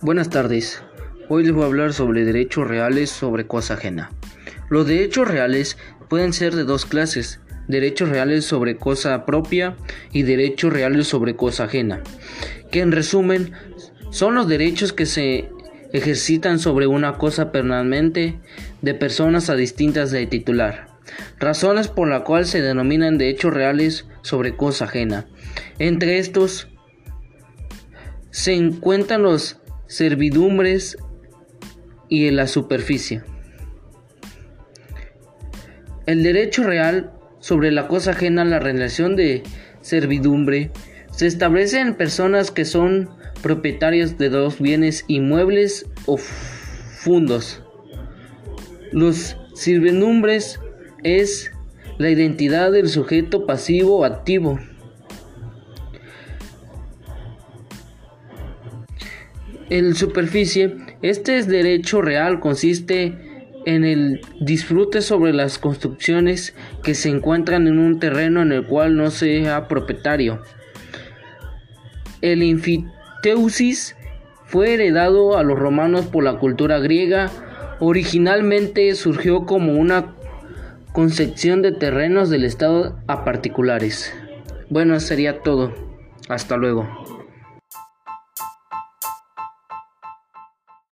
Buenas tardes. Hoy les voy a hablar sobre derechos reales sobre cosa ajena. Los derechos reales pueden ser de dos clases, derechos reales sobre cosa propia y derechos reales sobre cosa ajena, que en resumen son los derechos que se ejercitan sobre una cosa permanente de personas a distintas de titular. Razones por la cual se denominan derechos reales sobre cosa ajena. Entre estos se encuentran los servidumbres y en la superficie. El derecho real sobre la cosa ajena a la relación de servidumbre se establece en personas que son propietarias de dos bienes inmuebles o fundos. Los servidumbres es la identidad del sujeto pasivo o activo. En superficie, este es derecho real consiste en el disfrute sobre las construcciones que se encuentran en un terreno en el cual no sea propietario. El infiteusis fue heredado a los romanos por la cultura griega. Originalmente surgió como una concepción de terrenos del Estado a particulares. Bueno, sería todo. Hasta luego.